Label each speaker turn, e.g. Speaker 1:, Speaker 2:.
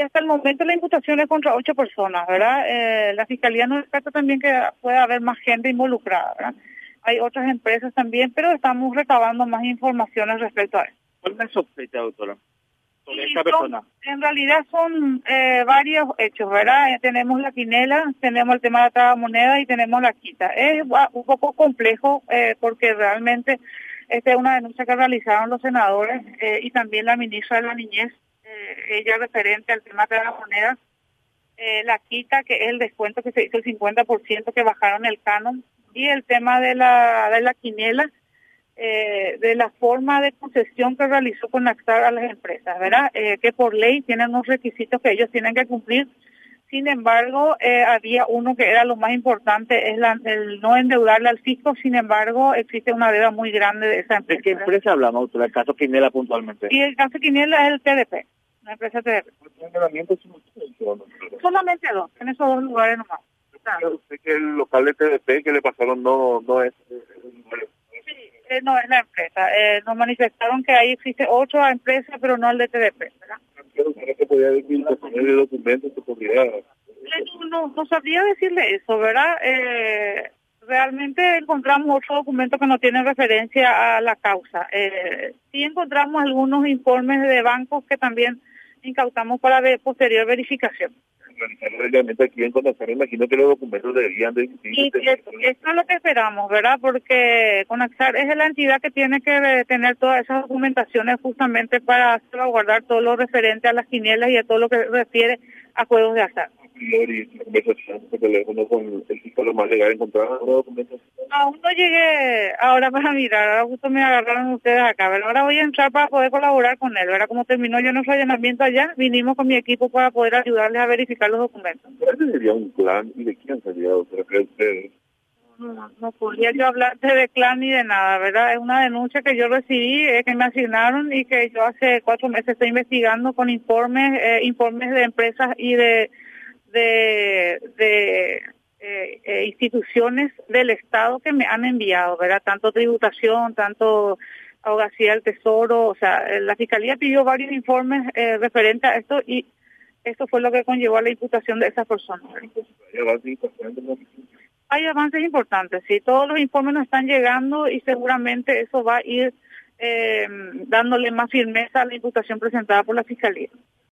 Speaker 1: Y hasta el momento la imputación es contra ocho personas, ¿verdad? Eh, la Fiscalía no descarta también que puede haber más gente involucrada, ¿verdad? Hay otras empresas también, pero estamos recabando más informaciones respecto a eso.
Speaker 2: ¿Cuál es la sospecha, doctora? Sobre
Speaker 1: son- en realidad son eh, varios hechos, ¿verdad? Eh, tenemos la quinela, tenemos el tema de la moneda y tenemos la quita. Es un poco complejo eh, porque realmente esta es una denuncia que realizaron los senadores eh, y también la ministra de la Niñez, ella referente al tema de la moneda. Eh, la quita, que es el descuento que se hizo el 50% que bajaron el canon, y el tema de la, de la quinela, eh, de la forma de concesión que realizó con Axar a las empresas, ¿verdad? Eh, que por ley tienen unos requisitos que ellos tienen que cumplir. Sin embargo, eh, había uno que era lo más importante, es la, el no endeudarle al fisco. Sin embargo, existe una deuda muy grande de esa
Speaker 2: ¿De
Speaker 1: empresa.
Speaker 2: qué empresa hablamos? El caso Quinela puntualmente.
Speaker 1: Y el caso Quiniela es el TDP, la empresa TDP. Solamente dos, en esos dos lugares nomás.
Speaker 3: Sé que el local de TDP que le pasaron no, no es...
Speaker 1: Sí, eh, no es la empresa. Eh, nos manifestaron que ahí existe otra empresa, pero no el de TDP, ¿verdad?
Speaker 3: Pero que podía que podría...
Speaker 1: Eh, No, no, no sabría decirle eso, ¿verdad? Eh, realmente encontramos otro documento que no tiene referencia a la causa. Eh, sí encontramos algunos informes de bancos que también incautamos para ver posterior verificación.
Speaker 3: realmente aquí en Conacer, imagino que los documentos deberían de
Speaker 1: Y es- esto es lo que esperamos, ¿verdad? Porque Conaxar es la entidad que tiene que tener todas esas documentaciones justamente para salvaguardar todo lo referente a las quinielas y a todo lo que refiere a juegos de azar.
Speaker 3: Y conversación por teléfono con el fiscal más legal documentos.
Speaker 1: Aún no llegué ahora para mirar, ahora justo me agarraron ustedes acá. Ahora voy a entrar para poder colaborar con él, ¿verdad? Como terminó ya nuestro allanamiento allá, vinimos con mi equipo para poder ayudarles a verificar los documentos.
Speaker 3: ¿Cuál sería un plan y de quién sería, doctora? ¿Cree usted?
Speaker 1: No, no podría yo hablarte de clan ni de nada, ¿verdad? Es una denuncia que yo recibí, eh, que me asignaron y que yo hace cuatro meses estoy investigando con informes, eh, informes de empresas y de de, eh, eh, instituciones del Estado que me han enviado, ¿verdad? Tanto tributación, tanto abogacía del Tesoro, o sea, eh, la Fiscalía pidió varios informes eh, referentes a esto y esto fue lo que conllevó a la imputación de esas personas. Hay avances importantes, sí, todos los informes nos están llegando y seguramente eso va a ir eh, dándole más firmeza a la imputación presentada por la Fiscalía.